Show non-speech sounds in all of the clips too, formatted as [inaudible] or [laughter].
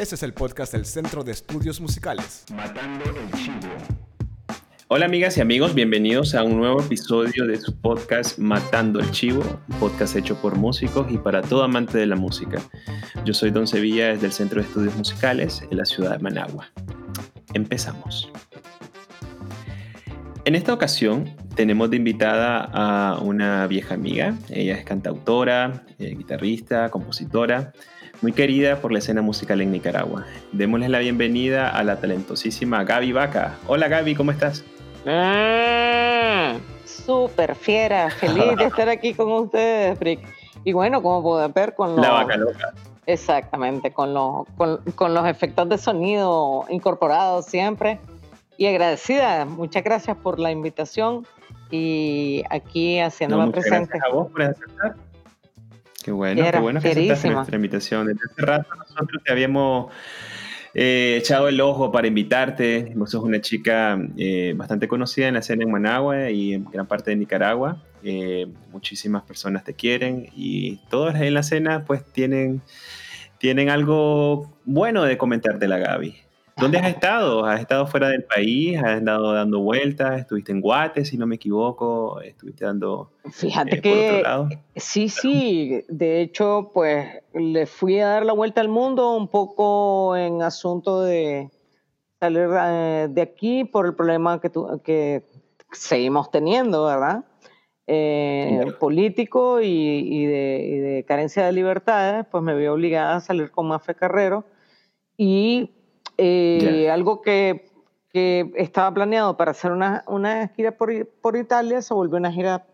Este es el podcast del Centro de Estudios Musicales. Matando el Chivo. Hola amigas y amigos, bienvenidos a un nuevo episodio de su podcast Matando el Chivo, un podcast hecho por músicos y para todo amante de la música. Yo soy Don Sevilla desde el Centro de Estudios Musicales en la ciudad de Managua. Empezamos. En esta ocasión tenemos de invitada a una vieja amiga. Ella es cantautora, eh, guitarrista, compositora, muy querida por la escena musical en Nicaragua. Démosle la bienvenida a la talentosísima Gaby Vaca. Hola Gaby, ¿cómo estás? Ah, súper fiera, feliz de estar aquí con ustedes, Frick. Y bueno, como pueden ver con los... La vaca loca. Exactamente, con los, con, con los efectos de sonido incorporados siempre y agradecida. Muchas gracias por la invitación y aquí haciéndome no, presente. Gracias a vos por aceptar. Qué bueno, qué bueno que aceptaste nuestra invitación. Desde hace rato nosotros te habíamos eh, echado el ojo para invitarte. Vos sos una chica eh, bastante conocida en la escena en Managua y en gran parte de Nicaragua. Eh, muchísimas personas te quieren y todos en la escena pues tienen, tienen algo bueno de comentarte la Gaby. ¿Dónde has estado? ¿Has estado fuera del país? ¿Has estado dando vueltas? ¿Estuviste en Guate, si no me equivoco? ¿Estuviste dando... Fíjate eh, que sí, sí. De hecho, pues le fui a dar la vuelta al mundo un poco en asunto de salir eh, de aquí por el problema que, que seguimos teniendo, ¿verdad? Eh, político y, y, de, y, de, carencia de libertades, pues me vi obligada a salir con Mafe Carrero y eh, algo que, que, estaba planeado para hacer una, una gira por, por, Italia se volvió una gira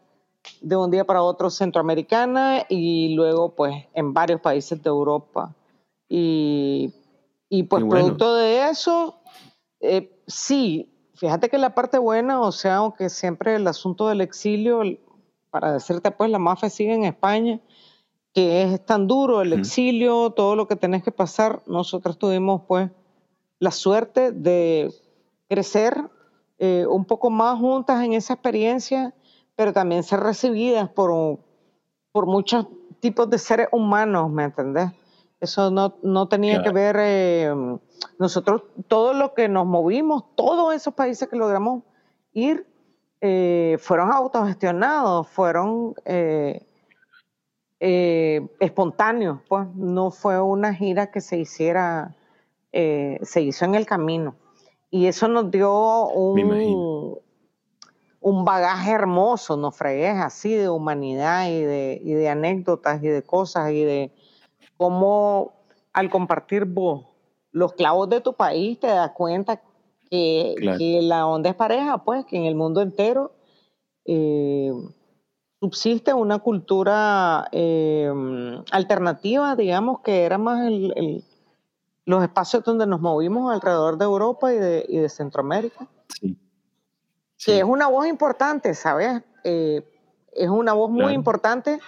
de un día para otro centroamericana y luego pues en varios países de Europa. Y, y pues producto de eso, eh, sí, fíjate que la parte buena, o sea, aunque siempre el asunto del exilio, para decirte pues la mafia sigue en España, que es tan duro el exilio, todo lo que tenés que pasar, nosotros tuvimos pues la suerte de crecer eh, un poco más juntas en esa experiencia, pero también ser recibidas por, por muchos tipos de seres humanos, ¿me entendés? Eso no, no tenía que ver, eh, nosotros, todo lo que nos movimos, todos esos países que logramos ir, eh, fueron autogestionados, fueron espontáneos, pues no fue una gira que se hiciera eh, se hizo en el camino. Y eso nos dio un, un bagaje hermoso, nos fregues así de humanidad y de, y de anécdotas y de cosas y de cómo al compartir vos los clavos de tu país te das cuenta que, que la onda es pareja, pues que en el mundo entero eh, subsiste una cultura eh, alternativa, digamos, que era más el, los espacios donde nos movimos alrededor de Europa y de, y de Centroamérica. Sí. Que es una voz importante, ¿sabes? Eh, es una voz muy importante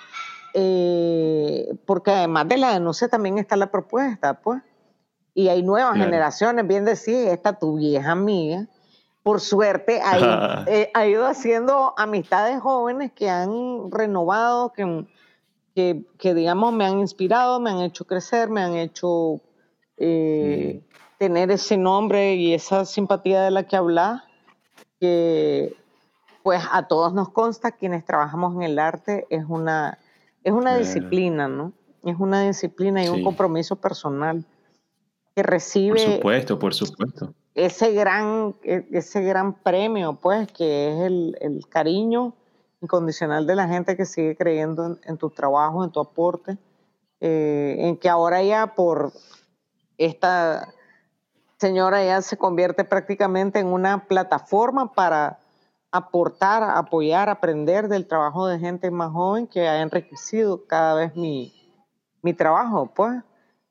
eh, porque además de la denuncia también está la propuesta, pues. Y hay nuevas generaciones, bien decir, esta tu vieja amiga, por suerte ha, eh, ha ido haciendo amistades jóvenes que han renovado, que, que, que digamos me han inspirado, me han hecho crecer, me han hecho eh, tener ese nombre y esa simpatía de la que habla, que pues a todos nos consta, quienes trabajamos en el arte, es una, es una disciplina, ¿no? Es una disciplina y un compromiso personal que recibe... Por supuesto, por supuesto. Ese gran, e, ese gran premio, pues, que es el, el cariño incondicional de la gente que sigue creyendo en, tu trabajo, en tu aporte, eh, en que ahora ya por esta señora ya se convierte prácticamente en una plataforma para aportar, apoyar, aprender del trabajo de gente más joven que ha enriquecido cada vez mi, mi trabajo, pues.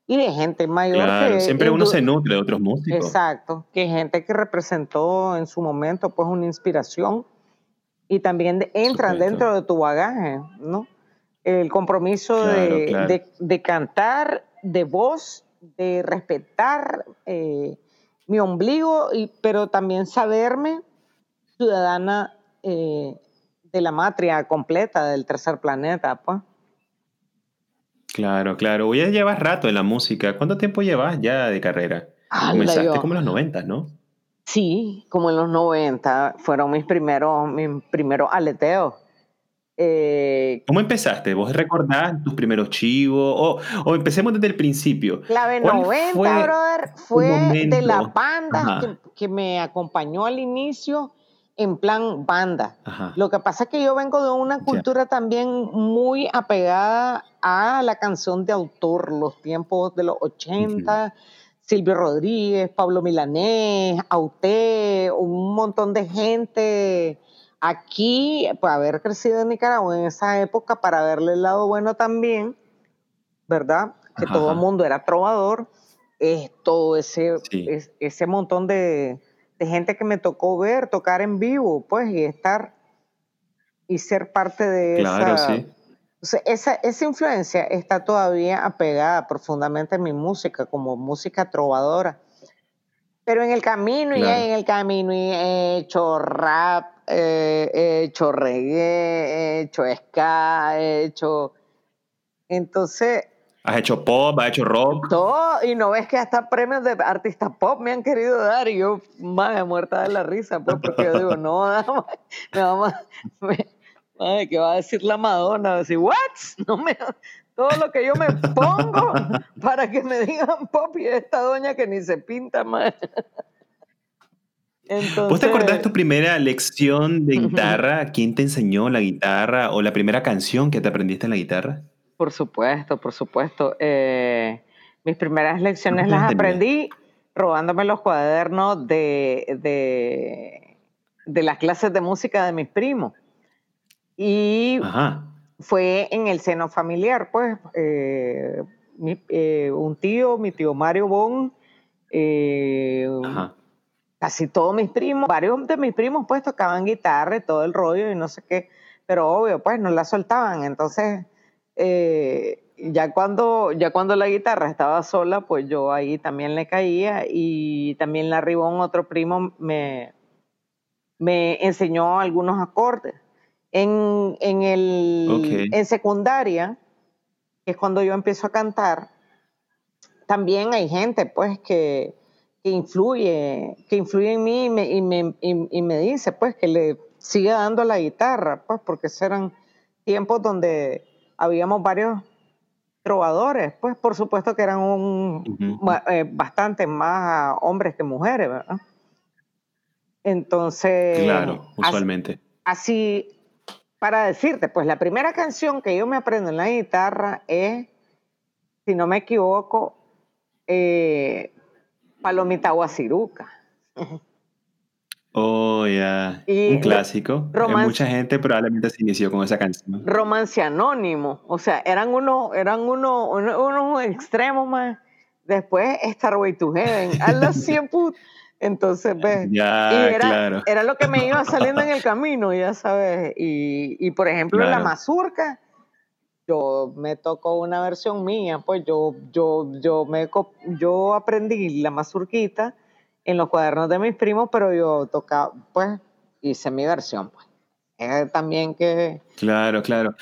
Y de gente mayor. Claro, siempre uno se nutre de otros músicos. Exacto, que gente que representó en su momento pues una inspiración y también entran dentro de tu bagaje, ¿no? El compromiso de, de cantar, de voz de respetar eh, mi ombligo, y, pero también saberme ciudadana eh, de la matria completa del tercer planeta, pues. Claro, claro. Voy a llevar rato en la música. ¿Cuánto tiempo llevas ya de carrera? Comenzaste como en los 90, ¿no? Sí, como en los 90. Fueron mis primeros, mis primeros aleteos. Eh, ¿Cómo empezaste? ¿Vos recordás tus primeros chivos? O, o empecemos desde el principio. La 90, brother, fue de las bandas que, que, me acompañó al inicio en plan banda. Lo que pasa es que yo vengo de una cultura también muy apegada a la canción de autor, los tiempos de los 80, Silvio Rodríguez, Pablo Milanés, Auté, un montón de gente aquí, pues haber crecido en Nicaragua en esa época para verle el lado bueno también, ¿verdad? Que todo el mundo era trovador, es todo ese, ese montón de de gente que me tocó ver, tocar en vivo, pues, y estar y ser parte de claro, esa, sí. o sea, esa, esa influencia está todavía apegada profundamente en mi música, como música trovadora. Pero en el camino, y en el camino, y he hecho rap, eh, he hecho reggae, he hecho ska, he hecho... Entonces, Has hecho pop, has hecho rock. Todo, y no ves que hasta premios de artistas pop me han querido dar y yo más muerta de la risa, pues, porque yo digo, no, [laughs] nada más, nada más, me, ¿qué va a decir la Madonna? Va a decir, ¿what? [laughs] No me, todo lo que yo me pongo para que me digan pop y esta doña que ni se pinta [laughs] más. ¿Vos te acordás de tu primera lección de guitarra? ¿Quién te enseñó la guitarra o la primera canción que te aprendiste en la guitarra? Por supuesto, por supuesto. Eh, mis primeras lecciones las aprendí robándome los cuadernos de, de, las clases de música de mis primos. Y fue en el seno familiar, pues, eh, eh, un tío, mi tío Mario Bon, casi todos mis primos, varios de mis primos pues tocaban guitarra y todo el rollo y no sé qué, pero obvio, pues no la soltaban, entonces eh, ya, cuando, ya cuando la guitarra estaba sola, pues yo ahí también le caía y también la Ribón, otro primo, me, me enseñó algunos acordes. En, en, el, en secundaria, que es cuando yo empiezo a cantar, también hay gente pues que, que influye, que influye en mí y me, y me, y me dice pues que le siga dando la guitarra, pues porque eran tiempos donde habíamos varios trovadores, pues por supuesto que eran un, eh, bastante más hombres que mujeres, ¿verdad? Entonces... Claro, usualmente. Así, para decirte, pues la primera canción que yo me aprendo en la guitarra es, si no me equivoco, eh, Palomita Guasiruca. Oh, ya. Un clásico. Mucha gente probablemente se inició con esa canción. Romance anónimo. O sea, eran unos, eran unos, unos extremos más. Después, Starway to Heaven. A las [laughs] 100 Entonces, ves. Ya, era, claro. Era lo que me iba saliendo en el camino, ya sabes. Y, y por ejemplo, en la mazurca, yo me tocó una versión mía, pues yo, yo, yo, me, yo aprendí la mazurquita en los cuadernos de mis primos, pero yo tocaba, pues, hice mi versión, pues. Es también que... Claro, claro.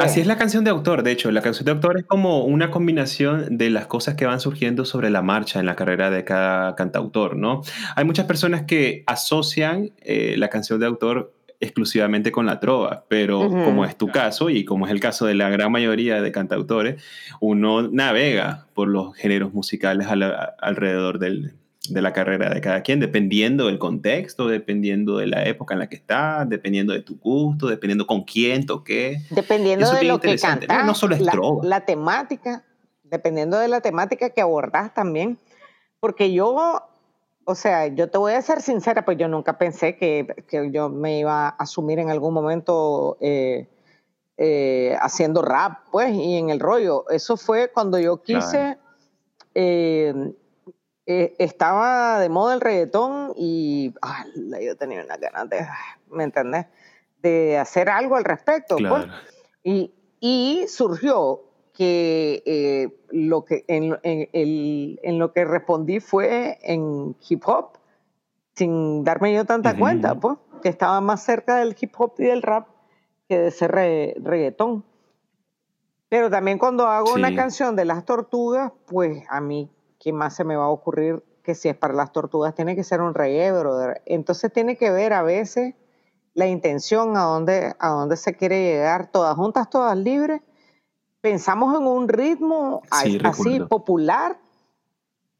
Así es la canción de autor, de hecho, la canción de autor es como una combinación de las cosas que van surgiendo sobre la marcha en la carrera de cada cantautor, ¿no? Hay muchas personas que asocian eh, la canción de autor exclusivamente con la trova, pero como es tu caso y como es el caso de la gran mayoría de cantautores, uno navega por los géneros musicales alrededor del, de la carrera de cada quien, dependiendo del contexto, dependiendo de la época en la que estás, dependiendo de tu gusto, dependiendo con quién toqué. Dependiendo de lo que cantas. No, solo es la, trova. La temática, dependiendo de la temática que abordás también. Porque yo, o sea, yo te voy a ser sincera, pues yo nunca pensé que, que yo me iba a asumir en algún momento eh, eh, haciendo rap, pues, y en el rollo. Eso fue cuando yo quise... Eh, eh, estaba de moda el reggaetón y yo tenía una ganas de, ¿me entendés? De hacer algo al respecto. Pues. Y, y, surgió que, eh, lo que en, en, lo que respondí fue en hip hop, sin darme yo tanta cuenta, pues, que estaba más cerca del hip hop y del rap que de ese reggaetón. Pero también cuando hago una canción de las tortugas, pues a mí, ¿qué más se me va a ocurrir que si es para las tortugas tiene que ser un reggae, brother? Entonces tiene que ver a veces la intención a dónde, a dónde se quiere llegar, todas juntas, todas libres. Pensamos en un ritmo así popular,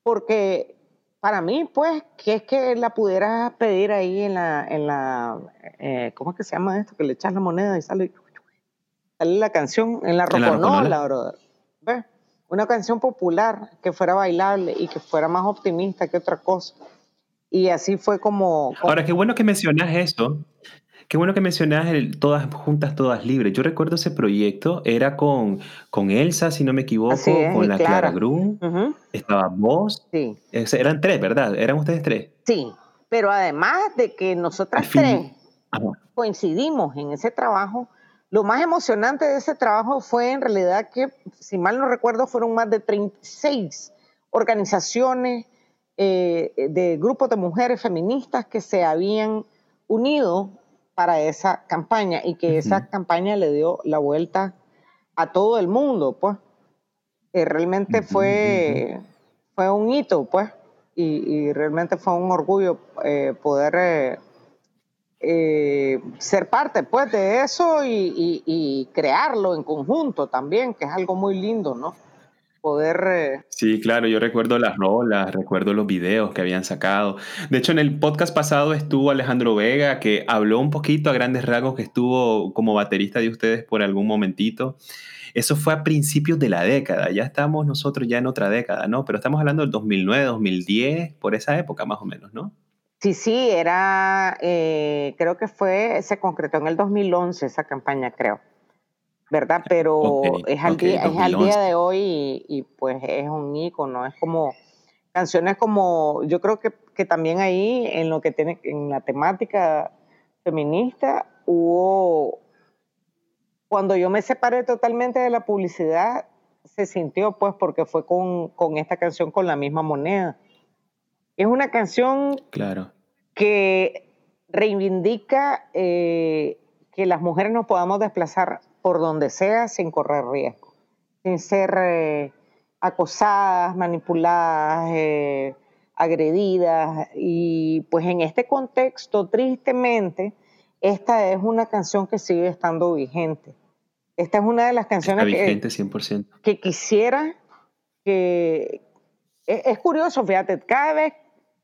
porque para mí, pues, que es que la pudieras pedir ahí en la, en la eh, ¿cómo es que se llama esto? Que le echas la moneda y sale la canción en la roconola, brother. ¿Ves? Una canción popular que fuera bailable y que fuera más optimista que otra cosa. Y así fue como... Ahora, qué bueno que mencionas eso. Qué bueno que mencionas el Todas Juntas, Todas Libres. Yo recuerdo ese proyecto, era con, con Elsa, si no me equivoco, con la Clara, Grum, estaba vos. Sí. Eran tres, ¿verdad? ¿Eran ustedes tres? Sí, pero además de que nosotras tres coincidimos en ese trabajo, lo más emocionante de ese trabajo fue en realidad que, si mal no recuerdo, fueron más de 36 organizaciones eh, de grupos de mujeres feministas que se habían unido para esa campaña y que esa campaña le dio la vuelta a todo el mundo, pues. Eh, realmente fue, fue un hito, pues, y, realmente fue un orgullo eh, poder eh, ser parte pues de eso y, crearlo en conjunto también, que es algo muy lindo, ¿no? Poder... Eh, sí, claro, yo recuerdo las rolas, recuerdo los videos que habían sacado. De hecho, en el podcast pasado estuvo Alejandro Vega, que habló un poquito a grandes rasgos que estuvo como baterista de ustedes por algún momentito. Eso fue a principios de la década, ya estamos nosotros ya en otra década, ¿no? Pero estamos hablando del 2009, 2010, por esa época más o menos, ¿no? Sí, sí, era, eh, creo que fue, se concretó en el 2011 esa campaña, creo, ¿verdad? Pero es, al día, es al día de hoy y, pues es un ícono, es como canciones como, yo creo que, que también ahí en lo que tiene, en la temática feminista hubo, cuando yo me separé totalmente de la publicidad, se sintió pues porque fue con, con esta canción con la misma moneda. Es una canción claro que reivindica eh, que las mujeres nos podamos desplazar por donde sea sin correr riesgo, sin ser eh, acosadas, manipuladas, eh, agredidas. Y pues en este contexto, tristemente, esta es una canción que sigue estando vigente. Esta es una de las canciones vigente, 100%. que quisiera que... Es curioso, fíjate, cada vez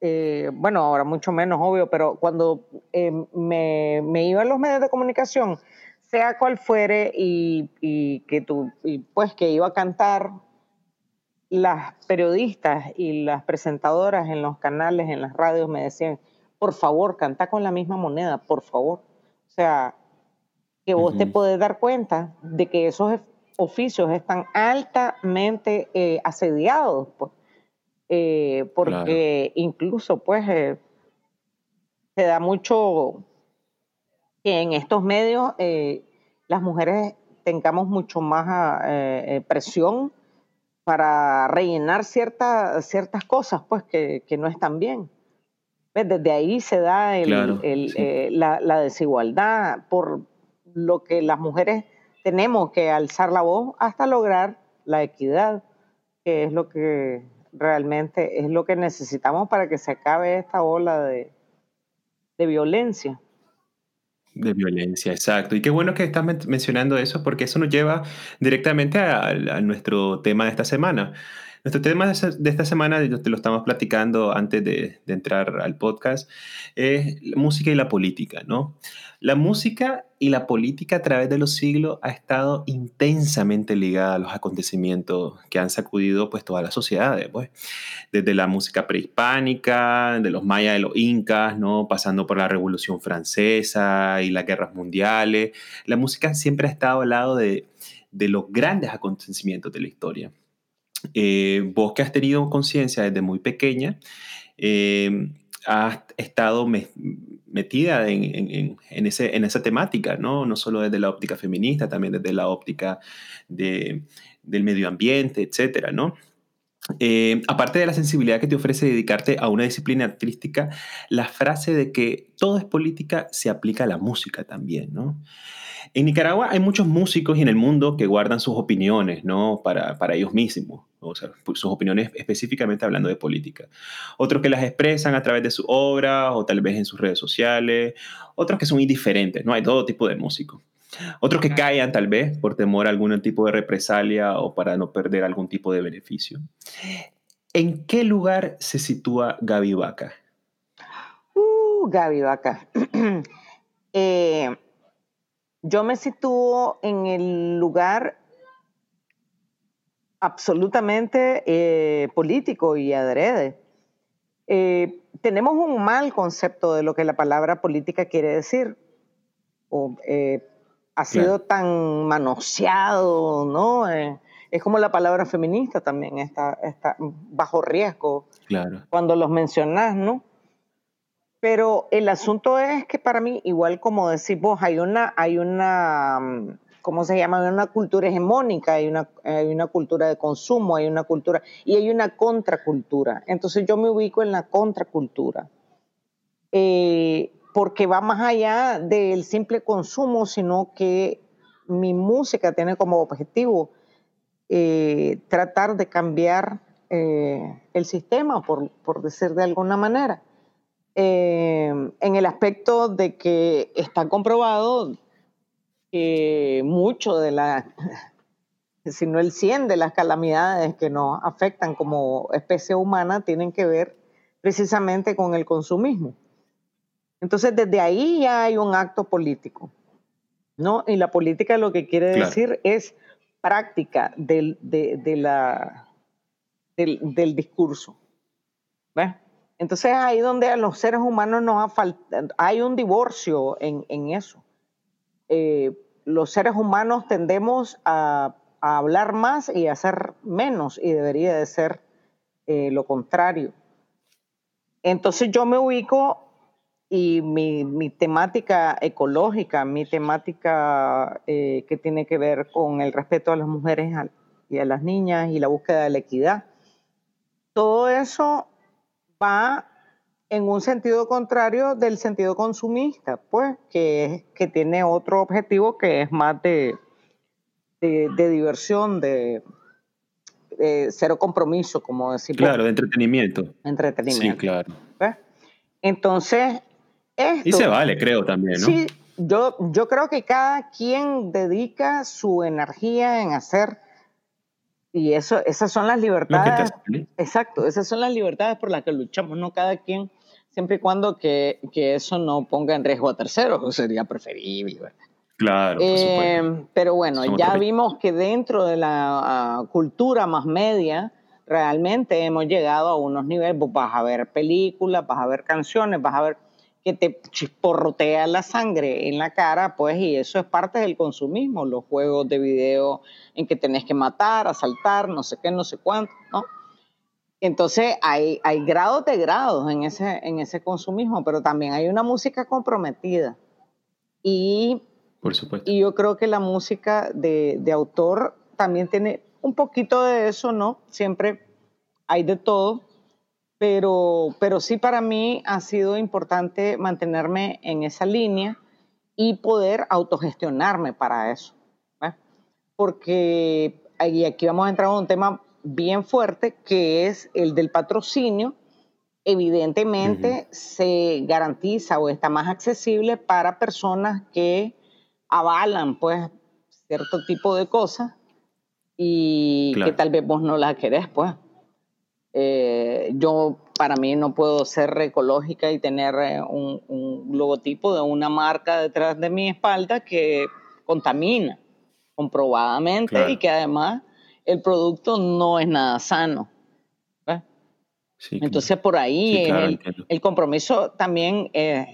eh, bueno, ahora mucho menos obvio, pero cuando eh, me, me, iba a los medios de comunicación, sea cual fuere, y, que tú, pues que iba a cantar, las periodistas y las presentadoras en los canales, en las radios, me decían, por favor, canta con la misma moneda, por favor. O sea, que vos te podés dar cuenta de que esos oficios están altamente eh, asediados, pues. Eh, porque incluso pues eh, se da mucho que en estos medios eh, las mujeres tengamos mucho más ah, presión para rellenar ciertas ciertas cosas pues que, no están bien. Desde ahí se da la, la desigualdad por lo que las mujeres tenemos que alzar la voz hasta lograr la equidad, que es lo que realmente es lo que necesitamos para que se acabe esta ola de, violencia. De violencia, exacto. Y qué bueno que estás mencionando eso porque eso nos lleva directamente a, nuestro tema de esta semana. Nuestro tema de esta semana, te lo estamos platicando antes de, de entrar al podcast, es la música y la política, ¿no? La música y la política a través de los siglos ha estado intensamente ligada a los acontecimientos que han sacudido pues todas las sociedades, pues. desde la música prehispánica, de los mayas, de los incas, ¿no? pasando por la Revolución Francesa y las guerras mundiales. La música siempre ha estado al lado de, los grandes acontecimientos de la historia. Eh, vos que has tenido conciencia desde muy pequeña, eh, has estado metida en, ese, en, esa temática, ¿no? No solo desde la óptica feminista, también desde la óptica del medio ambiente, etcétera, ¿no? Eh, aparte de la sensibilidad que te ofrece dedicarte a una disciplina artística, la frase de que todo es política se aplica a la música también, ¿no? En Nicaragua hay muchos músicos y en el mundo que guardan sus opiniones, ¿no? Para, para ellos mismos, o sea, sus opiniones específicamente hablando de política. Otros que las expresan a través de su obra o tal vez en sus redes sociales. Otros que son indiferentes, ¿no? Hay todo tipo de músicos. Otros que callan tal vez por temor a algún tipo de represalia o para no perder algún tipo de beneficio. ¿En qué lugar se sitúa Gaby Vaca? Uh, Gaby Vaca. [clears throat] eh, yo me sitúo en el lugar absolutamente eh, político y adrede. Eh, tenemos un mal concepto de lo que la palabra política quiere decir. O, eh, ha sido tan manoseado, ¿no? es como la palabra feminista también, está, está bajo riesgo claro. cuando los mencionas, ¿no? Pero el asunto es que para mí, igual como decís vos, hay una, hay una, mm, ¿cómo se llama? Hay una cultura hegemónica, hay una, hay una cultura de consumo, hay una cultura, y hay una contracultura. Entonces yo me ubico en la contracultura. Eh, porque va más allá del simple consumo, sino que mi música tiene como objetivo eh, tratar de cambiar eh, el sistema, por, por decir de alguna manera. Eh, en el aspecto de que está comprobado que mucho de la, [laughs] si no el 100 de las calamidades que nos afectan como especie humana tienen que ver precisamente con el consumismo. Entonces, desde ahí ya hay un acto político, ¿no? Y la política lo que quiere decir es práctica del, de, la, del, del discurso. ¿Ves? Entonces ahí donde a los seres humanos nos ha faltado, hay un divorcio en, eso. Eh, los seres humanos tendemos a, hablar más y a hacer menos y debería de ser eh, lo contrario. Entonces yo me ubico y mi, temática ecológica, mi temática eh, que tiene que ver con el respeto a las mujeres y a las niñas y la búsqueda de la equidad, todo eso va en un sentido contrario del sentido consumista, pues, que, que tiene otro objetivo que es más de, de, diversión, de, cero compromiso, como decimos. Claro, de entretenimiento. Entretenimiento. Sí, claro. Entonces, esto, Y se vale, creo también, ¿no? Sí, yo, yo creo que cada quien dedica su energía en hacer y eso, esas son las libertades. Exacto, esas son las libertades por las que luchamos, no cada quien, siempre y cuando que, que eso no ponga en riesgo a terceros, sería preferible. Claro. Eh, pero bueno, ya vimos que dentro de la ah, cultura más media, realmente hemos llegado a unos niveles, vas a ver películas, vas a ver canciones, vas a ver que te chisporrotea la sangre en la cara, pues, y eso es parte del consumismo, los juegos de video en que tenés que matar, asaltar, no sé qué, no sé cuánto, ¿no? Entonces hay, hay grados de grados en ese, en ese consumismo, pero también hay una música comprometida. Y, Por supuesto. y yo creo que la música de, de autor también tiene un poquito de eso, ¿no? Siempre hay de todo, pero, pero sí para mí ha sido importante mantenerme en esa línea y poder autogestionarme para eso. Porque aquí vamos a entrar en un tema bien fuerte que es el del patrocinio. Evidentemente se garantiza o está más accesible para personas que avalan pues cierto tipo de cosas y que tal vez vos no las querés pues. Eh, yo para mí no puedo ser ecológica y tener eh, un, logotipo de una marca detrás de mi espalda que contamina comprobadamente y que además el producto no es nada sano. Entonces por ahí el, compromiso también es,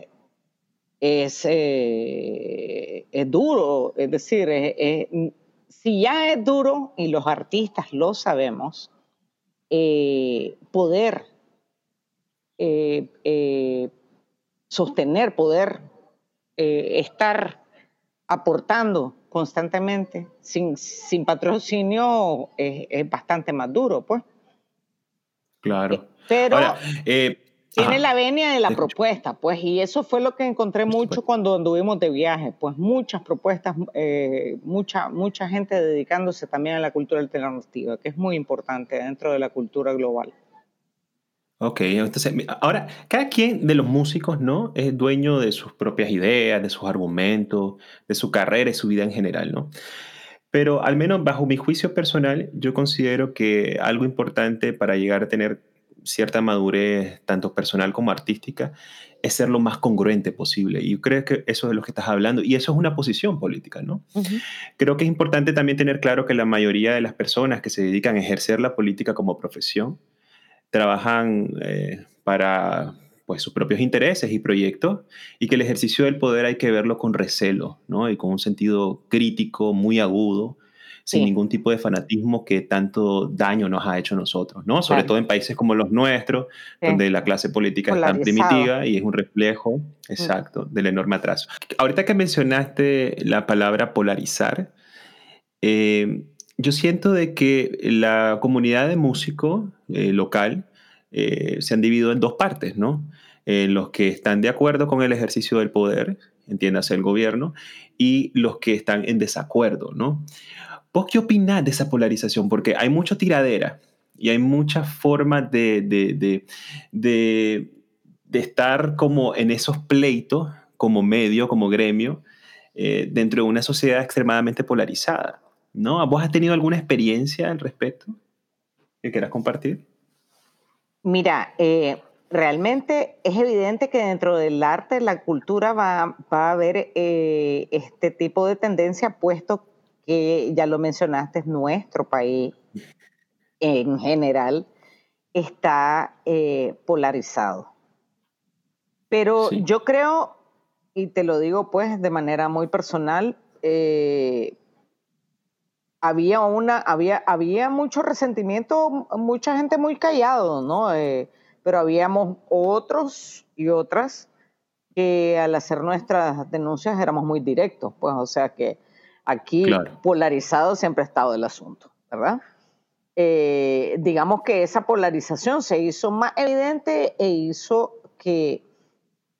es, eh, es duro, es decir, si ya es duro y los artistas lo sabemos, eh, poder eh, eh, sostener, poder estar aportando constantemente sin, sin patrocinio es, bastante más duro, pues. Claro. Pero, tiene la venia de la propuesta, pues, y eso fue lo que encontré mucho cuando anduvimos de viaje, pues muchas propuestas, eh, mucha, mucha gente dedicándose también a la cultura alternativa, que es muy importante dentro de la cultura global. Ok, entonces, ahora, cada quien de los músicos, ¿no? Es dueño de sus propias ideas, de sus argumentos, de su carrera y su vida en general, ¿no? Pero al menos bajo mi juicio personal, yo considero que algo importante para llegar a tener cierta madurez, tanto personal como artística, es ser lo más congruente posible. Y yo creo que eso es de lo que estás hablando. Y eso es una posición política, ¿no? Creo que es importante también tener claro que la mayoría de las personas que se dedican a ejercer la política como profesión trabajan eh, para pues, sus propios intereses y proyectos y que el ejercicio del poder hay que verlo con recelo, ¿no? Y con un sentido crítico muy agudo sin ningún tipo de fanatismo que tanto daño nos ha hecho a nosotros, ¿no? Sobre todo en países como los nuestros, donde la clase política es tan primitiva y es un reflejo, exacto, del enorme atraso. Ahorita que mencionaste la palabra polarizar, eh, yo siento de que la comunidad de músicos eh, local eh, se han dividido en dos partes, ¿no? Los que están de acuerdo con el ejercicio del poder, entiéndase el gobierno, y los que están en desacuerdo, ¿no? ¿Vos qué opinás de esa polarización? Porque hay mucha tiradera y hay muchas formas de, de, de, de, estar como en esos pleitos, como medio, como gremio, eh, dentro de una sociedad extremadamente polarizada. ¿no? ¿Vos has tenido alguna experiencia al respecto que quieras compartir? Mira, eh, realmente es evidente que dentro del arte, la cultura va, va a haber eh, este tipo de tendencia, puesto que ya lo mencionaste, nuestro país en general está eh, polarizado. Pero yo creo, y te lo digo pues de manera muy personal, eh, había una, había, había mucho resentimiento, mucha gente muy callado, ¿no? Eh, pero habíamos otros y otras que al hacer nuestras denuncias éramos muy directos, pues, o sea que Aquí polarizado siempre ha estado el asunto, ¿verdad? Eh, digamos que esa polarización se hizo más evidente e hizo que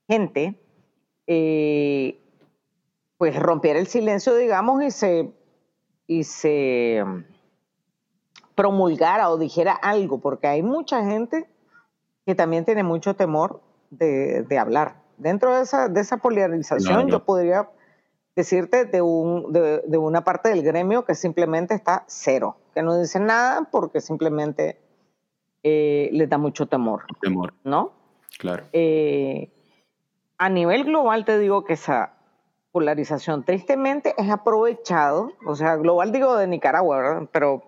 gente eh, pues rompiera el silencio, digamos, y se, y se um, promulgara o dijera algo, porque hay mucha gente que también tiene mucho temor de, hablar. Dentro de esa, de esa polarización yo podría decirte de, un, de, una parte del gremio que simplemente está cero, que no dice nada porque simplemente eh, les da mucho temor. Temor. ¿No? Claro. Eh, a nivel global te digo que esa polarización tristemente es aprovechado, o sea, global digo de Nicaragua, ¿verdad? Pero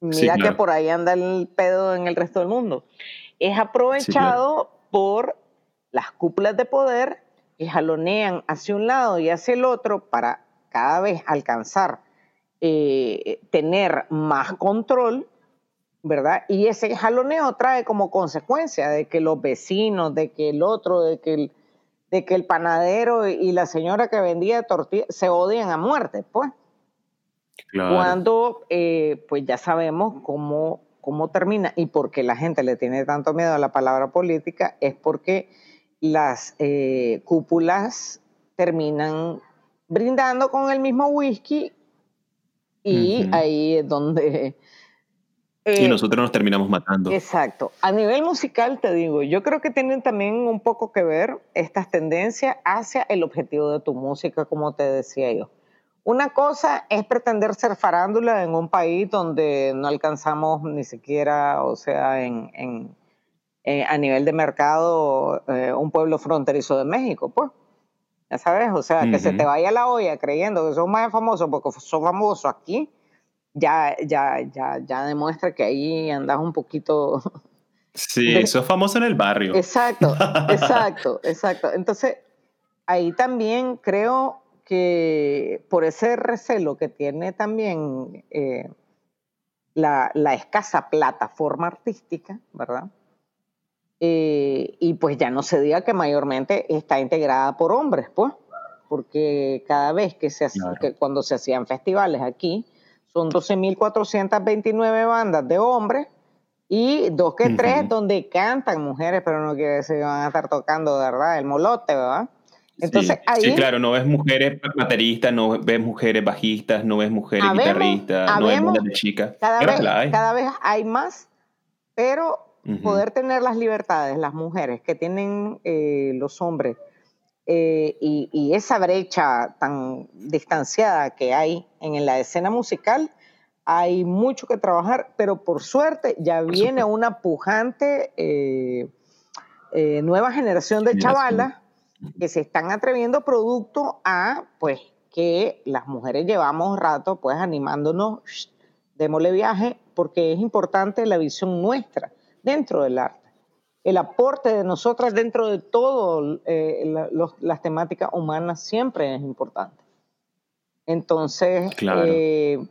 mira que por ahí anda el pedo en el resto del mundo. Es aprovechado por las cúpulas de poder y jalonean hacia un lado y hacia el otro para cada vez alcanzar, eh, tener más control, ¿verdad? Y ese jaloneo trae como consecuencia de que los vecinos, de que el otro, de que el, de que el panadero y la señora que vendía tortillas se odian a muerte, pues. Cuando, eh, pues ya sabemos cómo, cómo termina y por qué la gente le tiene tanto miedo a la palabra política, es porque las eh, cúpulas terminan brindando con el mismo whisky y ahí es donde... y eh, nosotros nos terminamos matando. Exacto. A nivel musical, te digo, yo creo que tienen también un poco que ver estas tendencias hacia el objetivo de tu música, como te decía yo. Una cosa es pretender ser farándula en un país donde no alcanzamos ni siquiera, o sea, en eh, a nivel de mercado eh, un pueblo fronterizo de México, pues. Ya sabes, o sea, que se te vaya la olla creyendo que sos más famoso porque sos famoso aquí, ya, ya, ya, ya demuestra que ahí andas un poquito... [laughs] Sí, sos famoso en el barrio. Exacto, [laughs] exacto, exacto. Entonces, ahí también creo que por ese recelo que tiene también eh, la, la, escasa plataforma artística, ¿verdad? Eh, y pues ya no se diga que mayormente está integrada por hombres, pues, porque cada vez que se que cuando se hacían festivales aquí, son 12.429 bandas de hombres Y dos que tres donde cantan mujeres, pero no quiere decir que van a estar tocando, ¿verdad? El molote, ¿verdad? Entonces, sí, claro, no ves mujeres bateristas, no ves mujeres bajistas, no ves mujeres guitarristas, no ves mujeres chicas. Cada, vez, cada vez hay más, pero poder tener las libertades, las mujeres que tienen eh, los hombres, eh, y, esa brecha tan distanciada que hay en la escena musical, hay mucho que trabajar, pero por suerte ya viene una pujante eh, nueva generación de chavalas que se están atreviendo producto a, pues, que las mujeres llevamos rato, pues, animándonos, démosle viaje, porque es importante la visión nuestra dentro del arte. El aporte de nosotras dentro de todas eh, las temáticas humanas siempre es importante. Entonces, eh,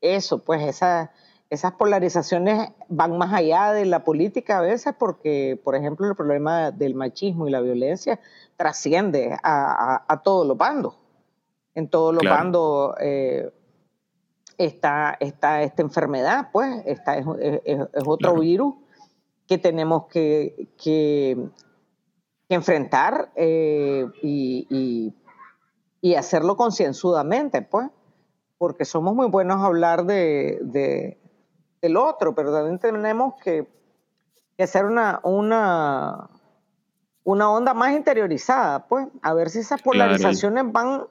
eso, pues esa, esas polarizaciones van más allá de la política a veces porque, por ejemplo, el problema del machismo y la violencia trasciende a, todos los bandos. En todos los bandos eh, está, está, esta enfermedad, pues, está, es, otro virus que tenemos que, que, enfrentar eh, y, y, hacerlo concienzudamente, pues, porque somos muy buenos a hablar de, del otro, pero también tenemos que, hacer una, una, una onda más interiorizada, pues, a ver si esas polarizaciones van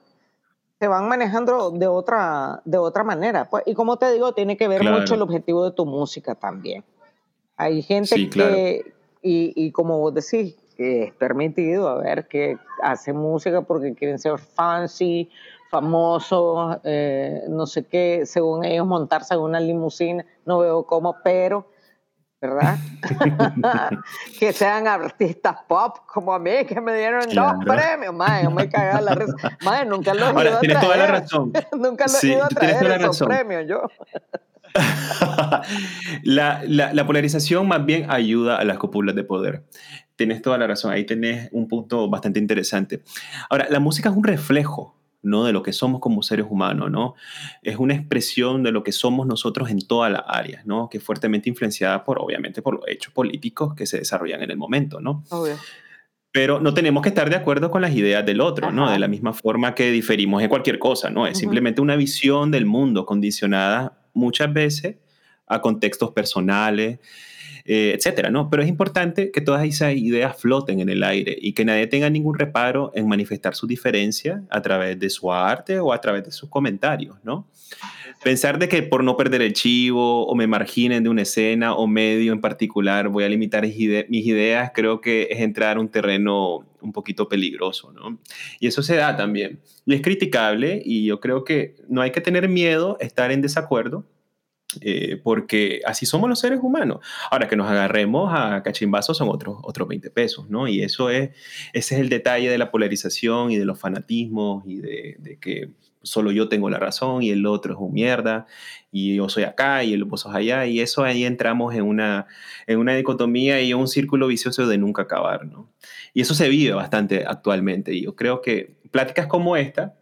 se van manejando de otra, de otra manera. Pues, y como te digo, tiene que ver mucho el objetivo de tu música también. Hay gente que, y, y, como vos decís, que es permitido, a ver, que hace música porque quieren ser fancy, famosos, eh, no sé qué, según ellos montarse en una limusina, no veo cómo, pero, ¿verdad? [laughs] [laughs] que sean artistas pop como a mí, que me dieron dos premios, madre, me cagaba la risa. Madre, nunca lo he ido a traer. toda la razón. [laughs] nunca lo he ido a traer esos premios, yo. la, la, la, polarización más bien ayuda a las cúpulas de poder. Tienes toda la razón, ahí tenés un punto bastante interesante. Ahora, la música es un reflejo ¿no? de lo que somos como seres humanos, ¿no? Es una expresión de lo que somos nosotros en todas las áreas, ¿no? Que es fuertemente influenciada por, obviamente, por los hechos políticos que se desarrollan en el momento, ¿no? Pero no tenemos que estar de acuerdo con las ideas del otro, ¿no? De la misma forma que diferimos en cualquier cosa, ¿no? Es simplemente una visión del mundo condicionada muchas veces a contextos personales, eh, etcétera, ¿no? Pero es importante que todas esas ideas floten en el aire y que nadie tenga ningún reparo en manifestar su diferencia a través de su arte o a través de sus comentarios, ¿no? Pensar de que por no perder el chivo o me marginen de una escena o medio en particular voy a limitar mis ideas, creo que es entrar a un terreno un poquito peligroso, ¿no? Y eso se da también. Y es criticable y yo creo que no hay que tener miedo a estar en desacuerdo, eh, porque así somos los seres humanos. Ahora que nos agarremos a cachimbazos son otros, otros 20 pesos, ¿no? Y eso es, ese es el detalle de la polarización y de los fanatismos y de, que solo yo tengo la razón y el otro es un mierda y yo soy acá y el vos sos allá y eso ahí entramos en una, en una dicotomía y un círculo vicioso de nunca acabar, ¿no? Y eso se vive bastante actualmente y yo creo que pláticas como esta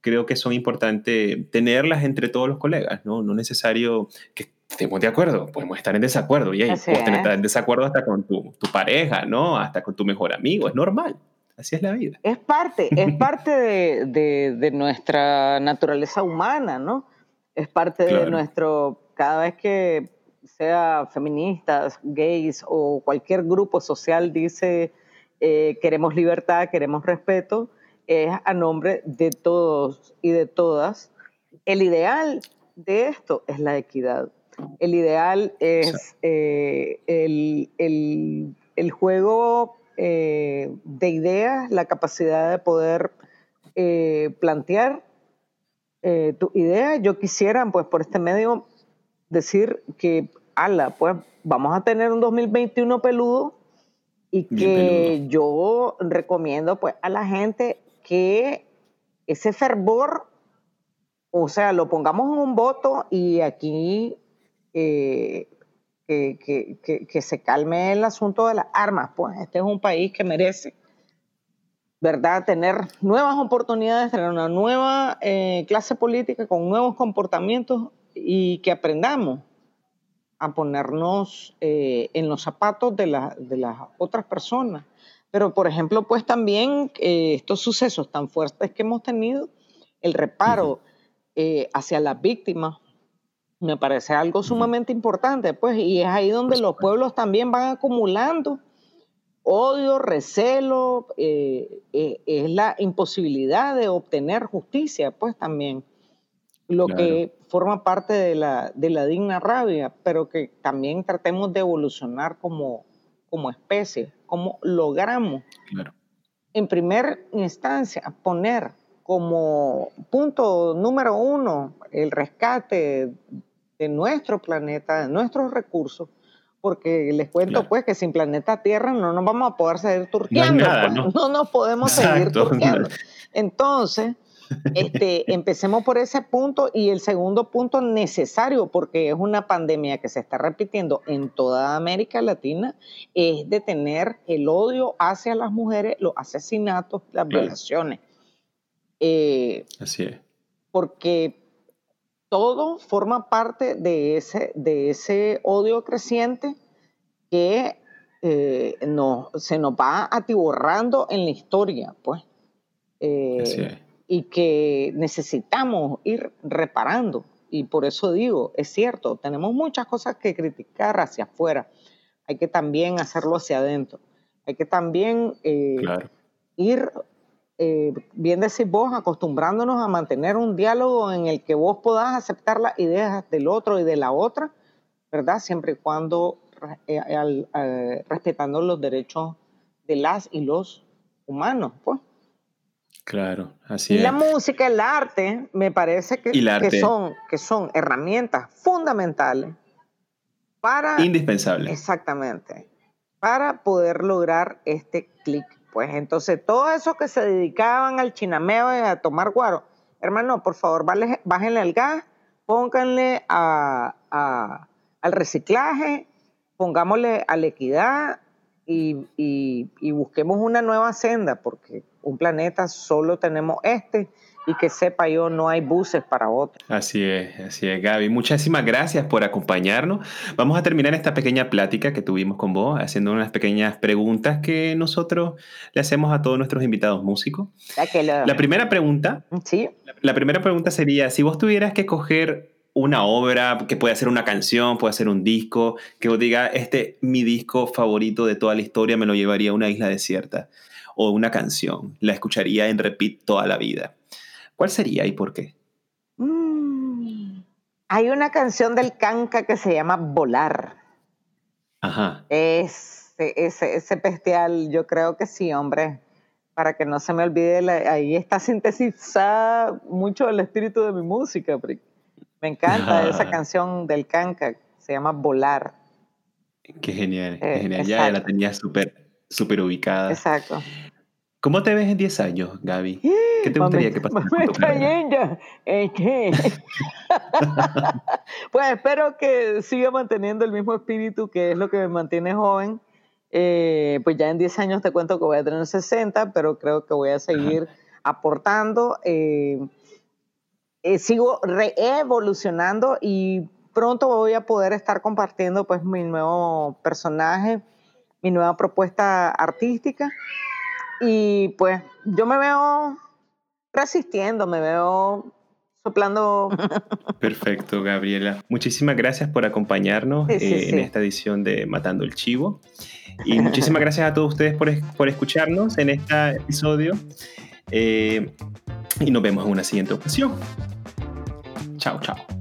creo que son importantes tenerlas entre todos los colegas, ¿no? No necesario que estemos de acuerdo, podemos estar en desacuerdo y ahí puedes estar en desacuerdo hasta con tu, tu, pareja, ¿no? Hasta con tu mejor amigo, es normal. Así es la vida. Es parte, es parte de, de, de nuestra naturaleza humana, ¿no? Es parte de nuestro, cada vez que sea feministas, gays o cualquier grupo social dice eh, queremos libertad, queremos respeto, es a nombre de todos y de todas. El ideal de esto es la equidad. El ideal es eh, el, juego eh, de ideas, la capacidad de poder eh, plantear tu idea. Yo quisiera, pues, por este medio, decir que, ala, pues, vamos a tener un 2021 peludo y que yo recomiendo, pues, a la gente que ese fervor, o sea, lo pongamos en un voto y aquí eh, que, se calme el asunto de las armas. Pues este es un país que merece, ¿verdad?, tener nuevas oportunidades, tener una nueva eh, clase política con nuevos comportamientos y que aprendamos a ponernos eh, en los zapatos de, de, las otras personas. Pero, por ejemplo, pues también eh, estos sucesos tan fuertes que hemos tenido, el reparo hacia las víctimas, me parece algo sumamente importante, pues, y es ahí donde los pueblos también van acumulando odio, recelo, eh, eh, es la imposibilidad de obtener justicia, pues también, lo que forma parte de la, de la, digna rabia, pero que también tratemos de evolucionar como, como especie, como logramos, en primera instancia, poner como punto número uno el rescate de nuestro planeta, de nuestros recursos, porque les cuento pues que sin planeta Tierra no nos vamos a poder seguir turqueando, pues. ¿no? nos podemos seguir turqueando. Entonces, este, empecemos por ese punto y el segundo punto necesario, porque es una pandemia que se está repitiendo en toda América Latina, es detener el odio hacia las mujeres, los asesinatos, las violaciones. Eh, Así es. Porque todo forma parte de ese, de ese odio creciente que eh, se nos va atiborrando en la historia, pues. Eh, y que necesitamos ir reparando. Y por eso digo, es cierto, tenemos muchas cosas que criticar hacia afuera. Hay que también hacerlo hacia adentro. Hay que también eh, ir eh, bien decís vos, acostumbrándonos a mantener un diálogo en el que vos podás aceptar las ideas del otro y de la otra, ¿verdad? Siempre y cuando eh, eh, respetando los derechos de las y los humanos, pues. Claro, así y es. la música, el arte, me parece que, que, son, que son herramientas fundamentales para... Indispensable. Exactamente. Para poder lograr este clic pues entonces, todos esos que se dedicaban al chinameo y a tomar guaro, hermano, por favor, bájenle al gas, pónganle a, al reciclaje, pongámosle a la equidad y, y busquemos una nueva senda, porque un planeta solo tenemos este y que sepa yo, no hay buses para otros. Así es, así es, Gaby. Muchísimas gracias por acompañarnos. Vamos a terminar esta pequeña plática que tuvimos con vos, haciendo unas pequeñas preguntas que nosotros le hacemos a todos nuestros invitados músicos. La primera pregunta, ¿Sí? la primera pregunta sería, si vos tuvieras que coger una obra, que puede ser una canción, puede ser un disco, que vos diga, este mi disco favorito de toda la historia, me lo llevaría a una isla desierta, o una canción, la escucharía en repeat toda la vida. ¿Cuál sería y por qué? Mm. hay una canción del Canca que se llama Volar. Ajá. Ese, ese, ese bestial, yo creo que sí, hombre. Para que no se me olvide, ahí está sintetizada mucho el espíritu de mi música. Me encanta esa canción del Canca, se llama Volar. Qué genial, qué eh, genial. ya la tenía súper super ubicada. Exacto. ¿Cómo te ves en 10 años, Gaby? ¿Qué te gustaría que pasara? Este. [laughs] pues espero que siga manteniendo el mismo espíritu que es lo que me mantiene joven. Eh, pues ya en 10 años te cuento que voy a tener 60, pero creo que voy a seguir aportando. Eh, eh, sigo evolucionando y pronto voy a poder estar compartiendo pues mi nuevo personaje, mi nueva propuesta artística. Y pues yo me veo resistiendo, me veo soplando. [laughs] Perfecto, Gabriela. Muchísimas gracias por acompañarnos eh, en esta edición de Matando el Chivo. Y muchísimas gracias a todos ustedes por, por escucharnos en este episodio. Eh, y nos vemos en una siguiente ocasión. Chao, chao.